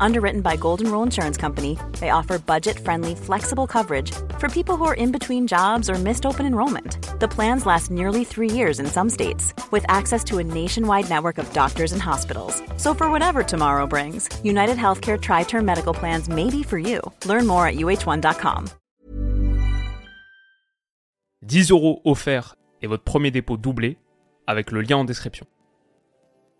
Underwritten by Golden Rule Insurance Company, they offer budget friendly, flexible coverage for people who are in between jobs or missed open enrollment. The plans last nearly three years in some states, with access to a nationwide network of doctors and hospitals. So, for whatever tomorrow brings, United Healthcare Tri Term Medical Plans may be for you. Learn more at uh1.com. 10 euros offerts et votre premier dépôt doublé avec le lien en description.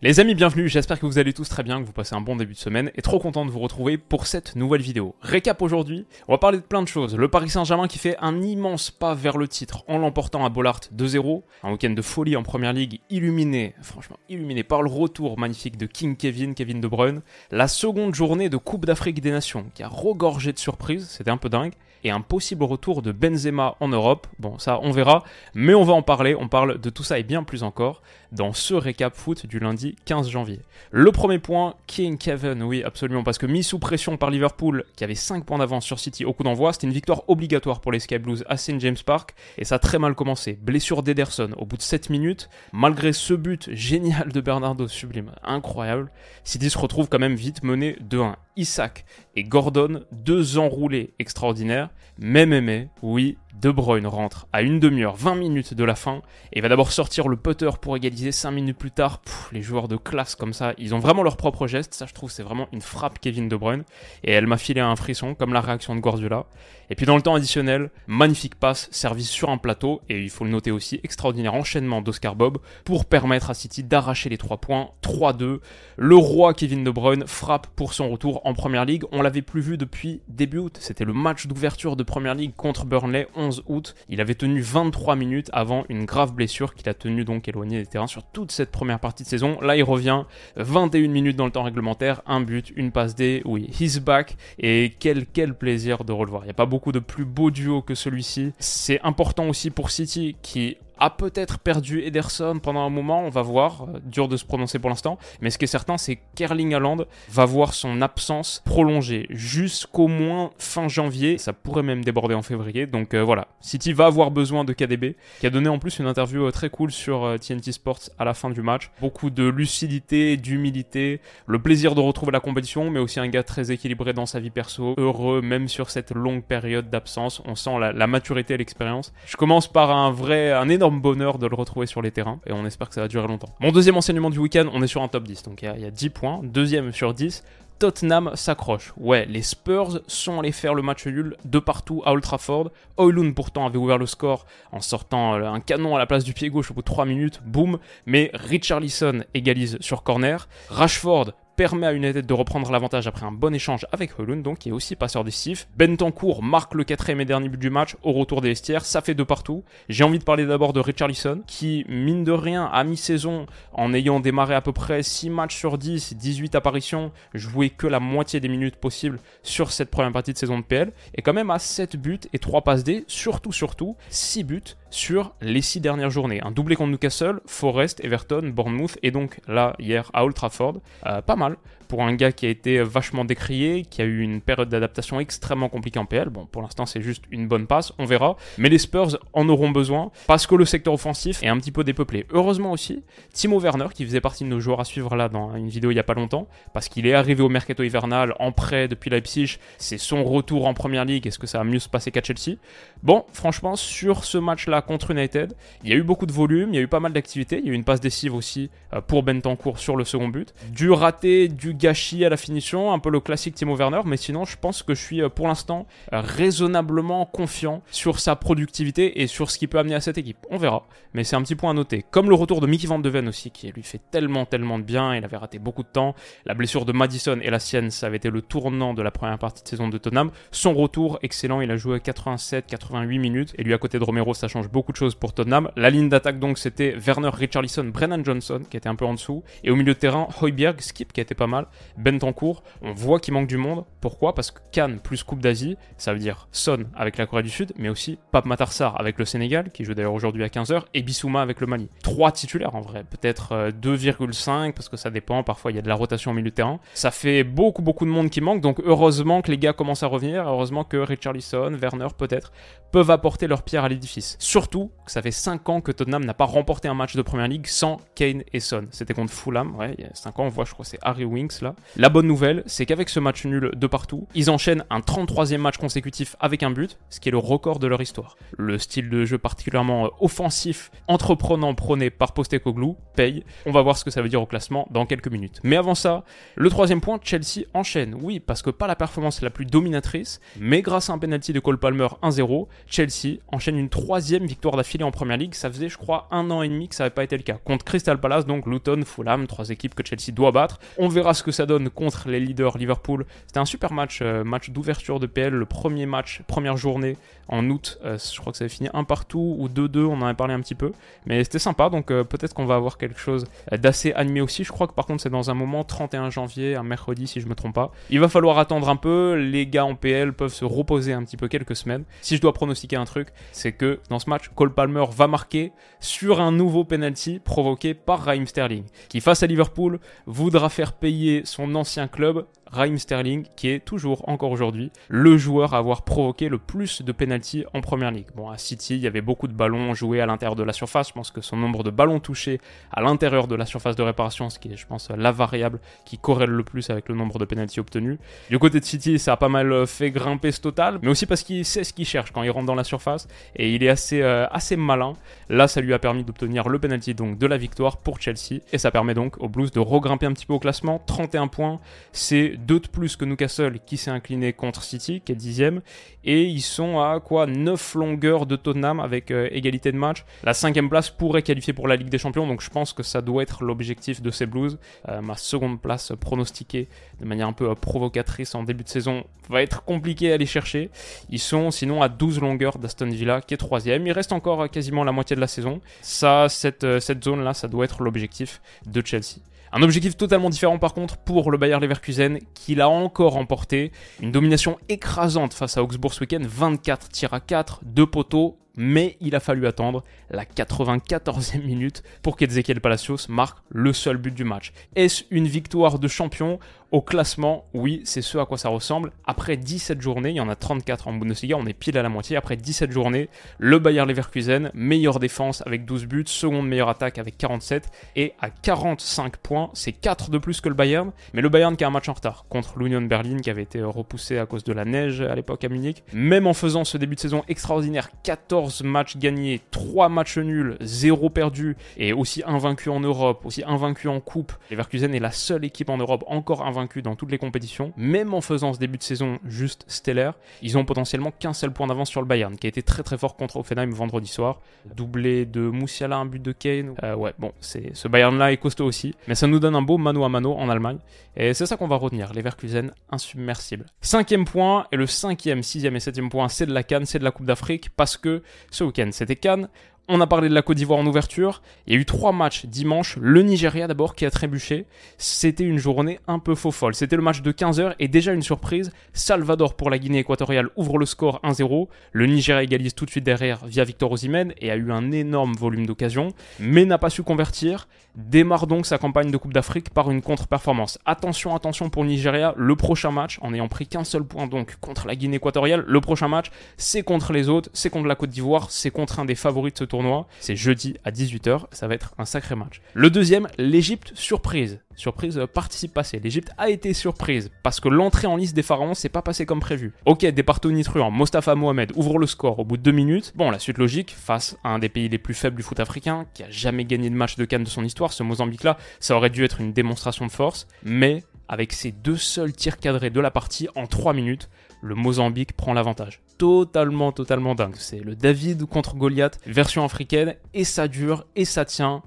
Les amis, bienvenue, j'espère que vous allez tous très bien, que vous passez un bon début de semaine, et trop content de vous retrouver pour cette nouvelle vidéo. Récap aujourd'hui, on va parler de plein de choses. Le Paris Saint-Germain qui fait un immense pas vers le titre en l'emportant à Bollard 2-0, un week-end de folie en Première Ligue, illuminé, franchement illuminé par le retour magnifique de King Kevin, Kevin De Bruyne, la seconde journée de Coupe d'Afrique des Nations qui a regorgé de surprises, c'était un peu dingue, et un possible retour de Benzema en Europe. Bon, ça, on verra, mais on va en parler. On parle de tout ça et bien plus encore dans ce récap foot du lundi 15 janvier. Le premier point, King Kevin, oui, absolument, parce que mis sous pression par Liverpool, qui avait 5 points d'avance sur City au coup d'envoi, c'était une victoire obligatoire pour les Sky Blues à St. James Park, et ça a très mal commencé. Blessure d'Ederson au bout de 7 minutes, malgré ce but génial de Bernardo, sublime, incroyable, City se retrouve quand même vite mené 2-1. Isaac et Gordon, deux enroulés extraordinaires, mais mais oui, de Bruyne rentre à une demi-heure, 20 minutes de la fin, et va d'abord sortir le putter pour égaliser 5 minutes plus tard. les joueurs de classe comme ça, ils ont vraiment leur propre geste. Ça, je trouve, c'est vraiment une frappe Kevin De Bruyne. Et elle m'a filé un frisson, comme la réaction de Guardiola. Et puis dans le temps additionnel, magnifique passe, service sur un plateau, et il faut le noter aussi, extraordinaire enchaînement d'Oscar Bob pour permettre à City d'arracher les 3 points. 3-2. Le roi Kevin De Bruyne frappe pour son retour en Première Ligue. On l'avait plus vu depuis début août. C'était le match d'ouverture de Première Ligue contre Burnley, 11 août. Il avait tenu 23 minutes avant une grave blessure qu'il a tenu donc éloigné des terrains sur toute cette première partie de saison. Là, il revient 21 minutes dans le temps réglementaire, un but, une passe D, oui, he's back et quel quel plaisir de revoir. Il n'y a pas beaucoup de plus beaux duos que celui-ci. C'est important aussi pour City qui a peut-être perdu Ederson pendant un moment, on va voir, euh, dur de se prononcer pour l'instant, mais ce qui est certain c'est qu'Erling Haaland va voir son absence prolongée jusqu'au moins fin janvier, ça pourrait même déborder en février, donc euh, voilà, City va avoir besoin de KDB, qui a donné en plus une interview euh, très cool sur TNT Sports à la fin du match, beaucoup de lucidité, d'humilité, le plaisir de retrouver la compétition, mais aussi un gars très équilibré dans sa vie perso, heureux même sur cette longue période d'absence, on sent la, la maturité et l'expérience. Je commence par un vrai, un énorme bonheur de le retrouver sur les terrains et on espère que ça va durer longtemps. Mon deuxième enseignement du week-end, on est sur un top 10, donc il y, a 10 points. Deuxième sur 10, Tottenham s'accroche. Ouais, les Spurs sont allés faire le match nul de partout à Old Trafford. Oilun pourtant avait ouvert le score en sortant euh, un canon à la place du pied gauche au bout de 3 minutes, boum. Mais Richarlison égalise sur corner. Rashford permet à United de reprendre l'avantage après un bon échange avec Holund, donc qui est aussi passeur décisif. Bentancourt marque le quatrième et dernier but du match au retour des vestiaires, ça fait de partout. J'ai envie de parler d'abord de Richarlison, qui, mine de rien, à mi-saison, en ayant démarré à peu près 6 matchs sur 10, 18 apparitions, joué que la moitié des minutes possibles sur cette première partie de saison de PL, et quand même à 7 buts et 3 passes D, surtout, surtout, 6 buts sur les 6 dernières journées. Un doublé contre Newcastle, Forest, Everton, Bournemouth, et donc là, hier, à Old Trafford. Euh, pas mal pour un gars qui a été vachement décrié, qui a eu une période d'adaptation extrêmement compliquée en PL. Bon, pour l'instant, c'est juste une bonne passe, on verra. Mais les Spurs en auront besoin parce que le secteur offensif est un petit peu dépeuplé. Heureusement aussi, Timo Werner, qui faisait partie de nos joueurs à suivre là dans une vidéo il y a pas longtemps, parce qu'il est arrivé au mercato hivernal en prêt depuis Leipzig, c'est son retour en première ligue. Est-ce que ça va mieux se passer qu'à Chelsea? Bon, franchement, sur ce match-là contre United, il y a eu beaucoup de volume, il y a eu pas mal d'activité, il y a eu une passe décisive aussi euh, pour Bentancourt sur le second but. Du raté du gâchis à la finition, un peu le classique Timo Werner, mais sinon je pense que je suis euh, pour l'instant euh, raisonnablement confiant sur sa productivité et sur ce qu'il peut amener à cette équipe. On verra, mais c'est un petit point à noter. Comme le retour de Mickey Van de Ven aussi, qui lui fait tellement tellement de bien, il avait raté beaucoup de temps. La blessure de Madison et la sienne, ça avait été le tournant de la première partie de saison de Tottenham. Son retour, excellent, il a joué 87-88 minutes, et lui à côté de Romero, ça change beaucoup de choses pour Tottenham. La ligne d'attaque donc c'était Werner Richarlison, Brennan Johnson, qui était un peu en dessous, et au milieu de terrain, Hoiberg, Skip, qui été pas mal. Bentancourt. On voit qu'il manque du monde. Pourquoi? Parce que Cannes plus Coupe d'Asie, ça veut dire Son avec la Corée du Sud, mais aussi Pape Matarsar avec le Sénégal, qui joue d'ailleurs aujourd'hui à 15h, et Bissouma avec le Mali. Trois titulaires en vrai, peut-être 2,5 euh, parce que ça dépend, parfois il y a de la rotation au milieu de terrain. Ça fait beaucoup beaucoup de monde qui manque, donc heureusement que les gars commencent à revenir, heureusement que Richarlison, Werner peut-être, peuvent apporter leur pierre à l'édifice. Surtout que ça fait 5 ans que Tottenham n'a pas remporté un match de Première Ligue sans Kane et Son. C'était contre Fulham, ouais, il y a 5 ans, on voit, je crois c'est Harry Winks là. La bonne nouvelle, c'est qu'avec ce match nul de partout, ils enchaînent un 33e match consécutif avec un but, ce qui est le record de leur histoire. Le style de jeu particulièrement euh, offensif, entreprenant prôné par Postecoglou paye. On va voir ce que ça veut dire au classement dans quelques minutes. Mais avant ça, le troisième point, Chelsea enchaîne. Oui, parce que pas la performance la plus dominatrice, mais grâce à un penalty de Cole Palmer 1-0, Chelsea enchaîne une troisième victoire d'affilée en Première Ligue. Ça faisait, je crois, un an et demi que ça n'avait pas été le cas. Contre Crystal Palace, donc Luton, Fulham, trois équipes que Chelsea doit battre. On verra ce que ça donne contre les leaders Liverpool. C'était un super match, euh, match d'ouverture de PL, le premier match, première journée en août. Euh, je crois que ça avait fini un partout ou 2-2, on en avait parlé un petit peu. Mais c'était sympa, donc euh, peut-être qu'on va avoir quelque chose d'assez animé aussi. Je crois que par contre c'est dans un moment 31 janvier, un mercredi si je me trompe pas. Il va falloir attendre un peu, les gars en PL peuvent se reposer un petit peu quelques semaines. Si je dois pronostiquer un truc, c'est que dans ce match, Cole Palmer va marquer sur un nouveau penalty provoqué par Raheem Sterling, qui face à Liverpool voudra faire payer son ancien club Raheem Sterling, qui est toujours, encore aujourd'hui, le joueur à avoir provoqué le plus de penalties en première ligue. Bon, à City, il y avait beaucoup de ballons joués à l'intérieur de la surface. Je pense que son nombre de ballons touchés à l'intérieur de la surface de réparation, ce qui est, je pense, la variable qui corrèle le plus avec le nombre de penalties obtenus. Du côté de City, ça a pas mal euh, fait grimper ce total, mais aussi parce qu'il sait ce qu'il cherche quand il rentre dans la surface et il est assez, euh, assez malin. Là, ça lui a permis d'obtenir le penalty donc de la victoire pour Chelsea et ça permet donc aux Blues de regrimper un petit peu au classement. 31 points, c'est deux de plus que Newcastle qui s'est incliné contre City, qui est dixième, et ils sont à quoi 9 longueurs de Tottenham avec euh, égalité de match. La cinquième place pourrait qualifier pour la Ligue des Champions, donc je pense que ça doit être l'objectif de ces Blues. Euh, ma seconde place pronostiquée de manière un peu euh, provocatrice en début de saison va être compliquée à aller chercher. Ils sont sinon à 12 longueurs d'Aston Villa qui est troisième. Il reste encore quasiment la moitié de la saison. Ça, cette, cette zone-là, ça doit être l'objectif de Chelsea. Un objectif totalement différent par contre pour le Bayer Leverkusen qui l'a encore emporté. Une domination écrasante face à Augsbourg ce week-end, 24 tirs à 4, 2 poteaux, mais il a fallu attendre la 94e minute pour qu'Ezequiel Palacios marque le seul but du match. Est-ce une victoire de champion? Au classement, oui, c'est ce à quoi ça ressemble. Après 17 journées, il y en a 34 en Bundesliga, on est pile à la moitié. Après 17 journées, le Bayer Leverkusen, meilleure défense avec 12 buts, seconde meilleure attaque avec 47 et à 45 points, c'est 4 de plus que le Bayern. Mais le Bayern qui a un match en retard contre l'Union Berlin qui avait été repoussé à cause de la neige à l'époque à Munich. Même en faisant ce début de saison extraordinaire, 14 matchs gagnés, 3 matchs nuls, 0 perdu et aussi invaincu en Europe, aussi invaincu en coupe. Leverkusen est la seule équipe en Europe encore invaincue dans toutes les compétitions, même en faisant ce début de saison juste stellaire, ils ont potentiellement qu'un seul point d'avance sur le Bayern, qui a été très très fort contre Offenheim vendredi soir. Doublé de Moussiala, un but de Kane. Euh, ouais, bon, c'est ce Bayern-là est costaud aussi, mais ça nous donne un beau mano à mano en Allemagne. Et c'est ça qu'on va retenir, les Verkusen insubmersibles. Cinquième point, et le cinquième, sixième et septième point, c'est de la Cannes, c'est de la Coupe d'Afrique, parce que ce week-end c'était Cannes, on a parlé de la Côte d'Ivoire en ouverture. Il y a eu trois matchs dimanche. Le Nigeria d'abord qui a trébuché. C'était une journée un peu faux folle. C'était le match de 15h et déjà une surprise. Salvador pour la Guinée équatoriale ouvre le score 1-0. Le Nigeria égalise tout de suite derrière via Victor Osimhen et a eu un énorme volume d'occasions, mais n'a pas su convertir. Démarre donc sa campagne de Coupe d'Afrique par une contre-performance. Attention, attention pour le Nigeria. Le prochain match, en ayant pris qu'un seul point donc contre la Guinée équatoriale, le prochain match, c'est contre les autres, c'est contre la Côte d'Ivoire, c'est contre un des favoris de ce tour c'est jeudi à 18h, ça va être un sacré match. Le deuxième, l'Égypte surprise. Surprise euh, participe passé. L'Égypte a été surprise parce que l'entrée en liste des pharaons s'est pas passée comme prévu. Ok, départ tonitruant, Mostafa Mohamed ouvre le score au bout de deux minutes. Bon, la suite logique, face à un des pays les plus faibles du foot africain, qui a jamais gagné de match de Cannes de son histoire, ce Mozambique-là, ça aurait dû être une démonstration de force. Mais avec ses deux seuls tirs cadrés de la partie en trois minutes, le Mozambique prend l'avantage. Totalement, totalement dingue. C'est le David contre Goliath, version africaine, et ça dure, et ça tient.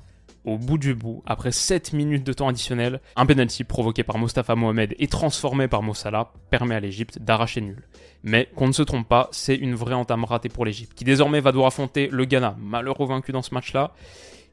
Au bout du bout, après 7 minutes de temps additionnel, un penalty provoqué par Mostafa Mohamed et transformé par Mossala permet à l'Egypte d'arracher nul. Mais qu'on ne se trompe pas, c'est une vraie entame ratée pour l'Egypte, qui désormais va devoir affronter le Ghana, malheureux vaincu dans ce match-là,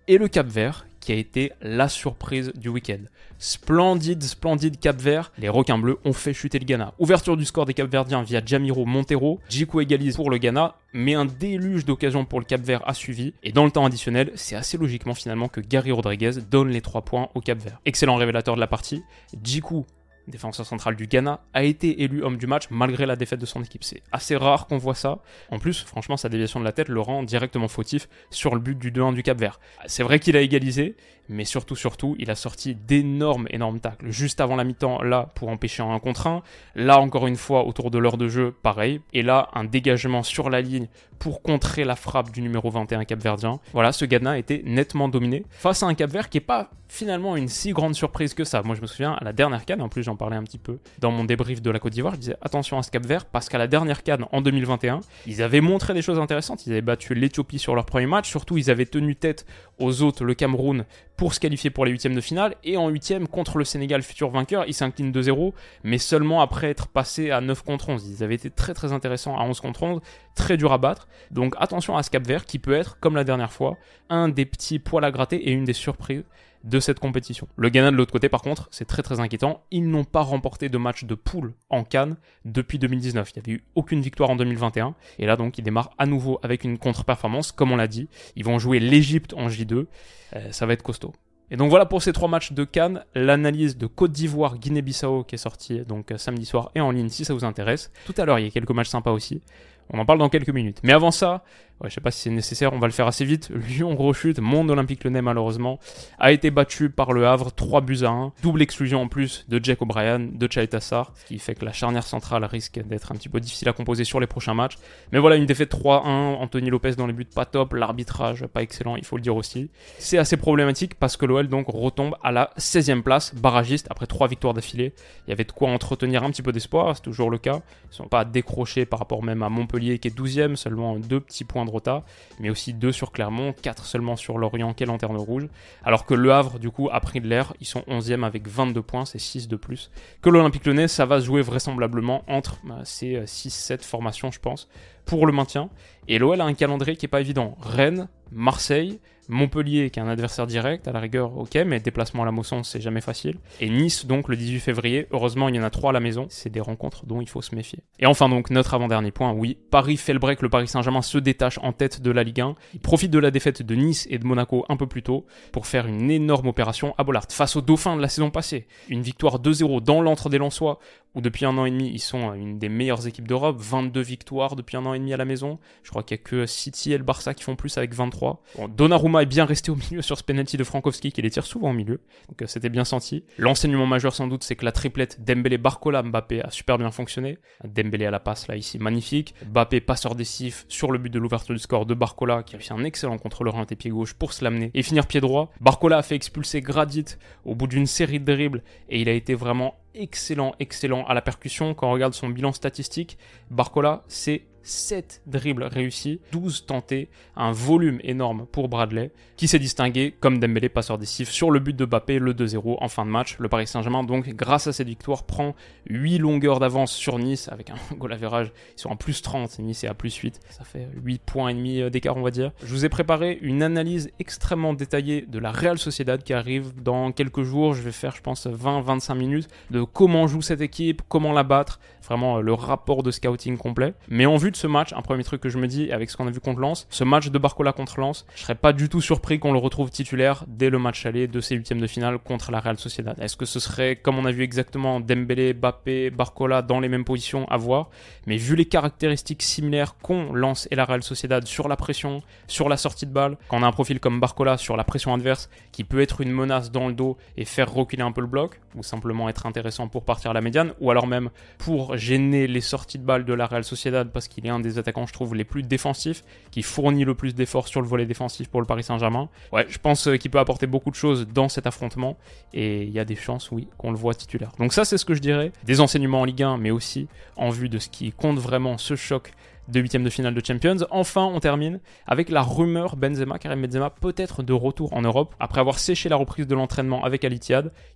et le Cap Vert, qui a été la surprise du week-end. Splendide, splendide Cap Vert. Les requins bleus ont fait chuter le Ghana. Ouverture du score des Cap-Verdiens via Jamiro Montero. Jiku égalise pour le Ghana, mais un déluge d'occasions pour le Cap Vert a suivi. Et dans le temps additionnel, c'est assez logiquement finalement que Gary Rodriguez donne les 3 points au Cap Vert. Excellent révélateur de la partie. Jiku défenseur central du Ghana, a été élu homme du match malgré la défaite de son équipe. C'est assez rare qu'on voit ça. En plus, franchement, sa déviation de la tête le rend directement fautif sur le but du 2-1 du Cap Vert. C'est vrai qu'il a égalisé, mais surtout, surtout, il a sorti d'énormes, énormes tacles. Juste avant la mi-temps, là, pour empêcher un contre 1. Là, encore une fois, autour de l'heure de jeu, pareil. Et là, un dégagement sur la ligne pour contrer la frappe du numéro 21 capverdien. Voilà, ce Ghana été nettement dominé face à un Cap Vert qui est pas finalement une si grande surprise que ça. Moi, je me souviens à la dernière canne, en plus j'en parlais un petit peu dans mon débrief de la Côte d'Ivoire, je disais attention à ce Cap Vert parce qu'à la dernière canne en 2021, ils avaient montré des choses intéressantes. Ils avaient battu l'Éthiopie sur leur premier match, surtout ils avaient tenu tête aux autres, le Cameroun, pour se qualifier pour les huitièmes de finale. Et en huitième, contre le Sénégal, futur vainqueur, ils s'inclinent 2-0, mais seulement après être passés à 9 contre 11. Ils avaient été très très intéressants à 11 contre 11, très dur à battre. Donc attention à ce Cap Vert qui peut être, comme la dernière fois, un des petits poils à gratter et une des surprises de cette compétition. Le Ghana de l'autre côté, par contre, c'est très très inquiétant. Ils n'ont pas remporté de match de poule en Cannes depuis 2019. Il n'y avait eu aucune victoire en 2021. Et là, donc, ils démarrent à nouveau avec une contre-performance, comme on l'a dit. Ils vont jouer l'Égypte en J2. Euh, ça va être costaud. Et donc voilà pour ces trois matchs de Cannes, l'analyse de Côte d'Ivoire, Guinée-Bissau qui est sortie donc euh, samedi soir et en ligne si ça vous intéresse. Tout à l'heure, il y a quelques matchs sympas aussi. On en parle dans quelques minutes. Mais avant ça, je sais pas si c'est nécessaire, on va le faire assez vite. Lyon rechute, monde olympique lyonnais malheureusement, a été battu par le Havre, 3 buts à 1. Double exclusion en plus de Jack O'Brien, de Chaitassar, ce qui fait que la charnière centrale risque d'être un petit peu difficile à composer sur les prochains matchs. Mais voilà, une défaite 3-1, Anthony Lopez dans les buts pas top, l'arbitrage pas excellent, il faut le dire aussi. C'est assez problématique parce que l'OL donc retombe à la 16e place, barragiste, après 3 victoires d'affilée. Il y avait de quoi entretenir un petit peu d'espoir, c'est toujours le cas. Ils sont pas décrochés par rapport même à Montpellier qui est 12e, seulement deux petits points de mais aussi deux sur Clermont, 4 seulement sur Lorient qui est lanterne rouge, alors que Le Havre du coup a pris de l'air, ils sont 11e avec 22 points, c'est 6 de plus que l'Olympique Lyonnais, ça va jouer vraisemblablement entre bah, ces 6-7 euh, formations je pense, pour le maintien, et l'OL a un calendrier qui est pas évident, Rennes, Marseille, Montpellier, qui est un adversaire direct, à la rigueur, ok, mais déplacement à la Mosson, c'est jamais facile. Et Nice, donc, le 18 février. Heureusement, il y en a trois à la maison. C'est des rencontres dont il faut se méfier. Et enfin, donc, notre avant-dernier point, oui. Paris fait le break, le Paris Saint-Germain se détache en tête de la Ligue 1. Il profite de la défaite de Nice et de Monaco un peu plus tôt pour faire une énorme opération à Bollard face aux Dauphins de la saison passée. Une victoire 2-0 dans l'entre des Lensois, où depuis un an et demi, ils sont une des meilleures équipes d'Europe. 22 victoires depuis un an et demi à la maison. Je crois qu'il y a que City et le Barça qui font plus avec 23. Bon, Donnarumma est bien resté au milieu sur ce penalty de Frankowski qui les tire souvent au milieu. Donc euh, c'était bien senti. L'enseignement majeur sans doute c'est que la triplette Dembélé Barcola Mbappé a super bien fonctionné. Dembélé à la passe là ici magnifique. Mbappé passeur décisif sur le but de l'ouverture du score de Barcola qui a fait un excellent contrôleur à pied gauche pour se l'amener et finir pied droit. Barcola a fait expulser Gradit au bout d'une série de dribbles et il a été vraiment excellent, excellent à la percussion. Quand on regarde son bilan statistique, Barcola, c'est 7 dribbles réussis, 12 tentés, un volume énorme pour Bradley, qui s'est distingué comme Dembélé passeur décisif sur le but de Bappé, le 2-0 en fin de match. Le Paris Saint-Germain, donc, grâce à cette victoire, prend 8 longueurs d'avance sur Nice, avec un goal average, ils sont en plus 30, Nice est à plus 8, ça fait 8 points et demi euh, d'écart, on va dire. Je vous ai préparé une analyse extrêmement détaillée de la Real Sociedad qui arrive dans quelques jours, je vais faire, je pense, 20-25 minutes, de comment joue cette équipe, comment la battre, vraiment euh, le rapport de scouting complet. Mais en vue de ce match, un premier truc que je me dis, avec ce qu'on a vu contre Lens, ce match de Barcola contre Lens, je serais pas du tout surpris qu'on le retrouve titulaire dès le match aller de ces huitièmes de finale contre la Real Sociedad. Est-ce que ce serait, comme on a vu exactement, Dembélé, Bappé, Barcola dans les mêmes positions à voir? Mais vu les caractéristiques similaires qu'ont Lens et la Real Sociedad sur la pression, sur la sortie de balle, quand on a un profil comme Barcola sur la pression adverse, qui peut être une menace dans le dos et faire reculer un peu le bloc, ou simplement être intéressant pour partir à la médiane, ou alors même pour gêner les sorties de balle de la Real Sociedad parce qu'il est un des attaquants, je trouve, les plus défensifs, qui fournit le plus d'efforts sur le volet défensif pour le Paris Saint-Germain. Ouais, je pense euh, qu'il peut apporter beaucoup de choses dans cet affrontement et il y a des chances, oui, qu'on le voit titulaire. Donc ça, c'est ce que je dirais. Des enseignements en Ligue 1, mais aussi en vue de ce qui compte vraiment ce choc de huitième de finale de Champions. Enfin, on termine avec la rumeur Benzema, Karim Benzema peut-être de retour en Europe. Après avoir séché la reprise de l'entraînement avec Al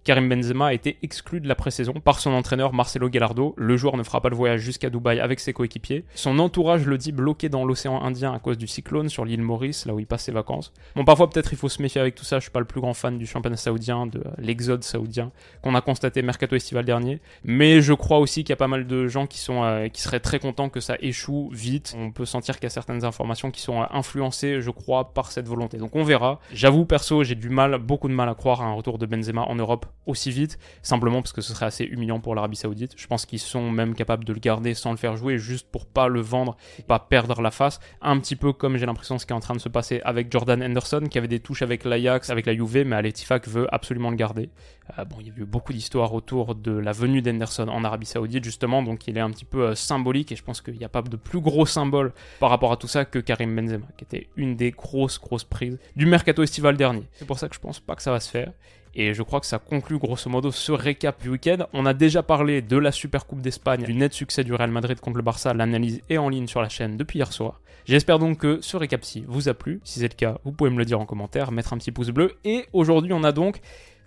Karim Benzema a été exclu de la pré-saison par son entraîneur Marcelo Gallardo. Le joueur ne fera pas le voyage jusqu'à Dubaï avec ses coéquipiers. Son entourage le dit bloqué dans l'océan Indien à cause du cyclone sur l'île Maurice, là où il passe ses vacances. Bon, parfois peut-être il faut se méfier avec tout ça. Je suis pas le plus grand fan du championnat saoudien, de l'exode saoudien qu'on a constaté mercato estival dernier, mais je crois aussi qu'il y a pas mal de gens qui sont euh, qui seraient très contents que ça échoue On peut sentir qu'il y a certaines informations qui sont influencées, je crois, par cette volonté. Donc on verra. J'avoue perso, j'ai du mal, beaucoup de mal à croire à un retour de Benzema en Europe aussi vite, simplement parce que ce serait assez humiliant pour l'Arabie Saoudite. Je pense qu'ils sont même capables de le garder sans le faire jouer, juste pour pas le vendre, pas perdre la face. Un petit peu comme j'ai l'impression ce qui est en train de se passer avec Jordan Henderson, qui avait des touches avec l'Ajax, avec la Juve, mais Aletifak veut absolument le garder. Euh, bon, il y a eu beaucoup d'histoires autour de la venue d'Henderson en Arabie Saoudite, justement, donc il est un petit peu euh, symbolique, et je pense qu'il n'y a pas de plus gros symbole par rapport à tout ça que Karim Benzema, qui était une des grosses, grosses prises du mercato estival dernier. C'est pour ça que je pense pas que ça va se faire. Et je crois que ça conclut grosso modo ce récap du week-end. On a déjà parlé de la Super Coupe d'Espagne, du net succès du Real Madrid contre le Barça. L'analyse est en ligne sur la chaîne depuis hier soir. J'espère donc que ce récap-ci vous a plu. Si c'est le cas, vous pouvez me le dire en commentaire, mettre un petit pouce bleu. Et aujourd'hui, on a donc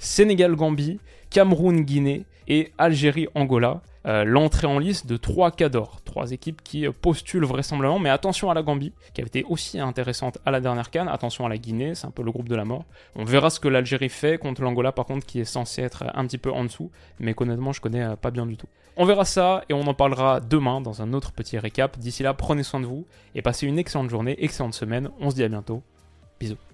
Sénégal-Gambie, Cameroun-Guinée et Algérie-Angola. Euh, l'entrée en liste de trois cadors, trois équipes qui euh, postulent vraisemblablement, mais attention à la Gambie, qui avait été aussi intéressante à la dernière canne, attention à la Guinée, c'est un peu le groupe de la mort. On verra ce que l'Algérie fait contre l'Angola par contre qui est censé être un petit peu en dessous, mais qu'honnêtement je connais euh, pas bien du tout. On verra ça et on en parlera demain dans un autre petit récap. D'ici là, prenez soin de vous et passez une excellente journée, excellente semaine. On se dit à bientôt. Bisous.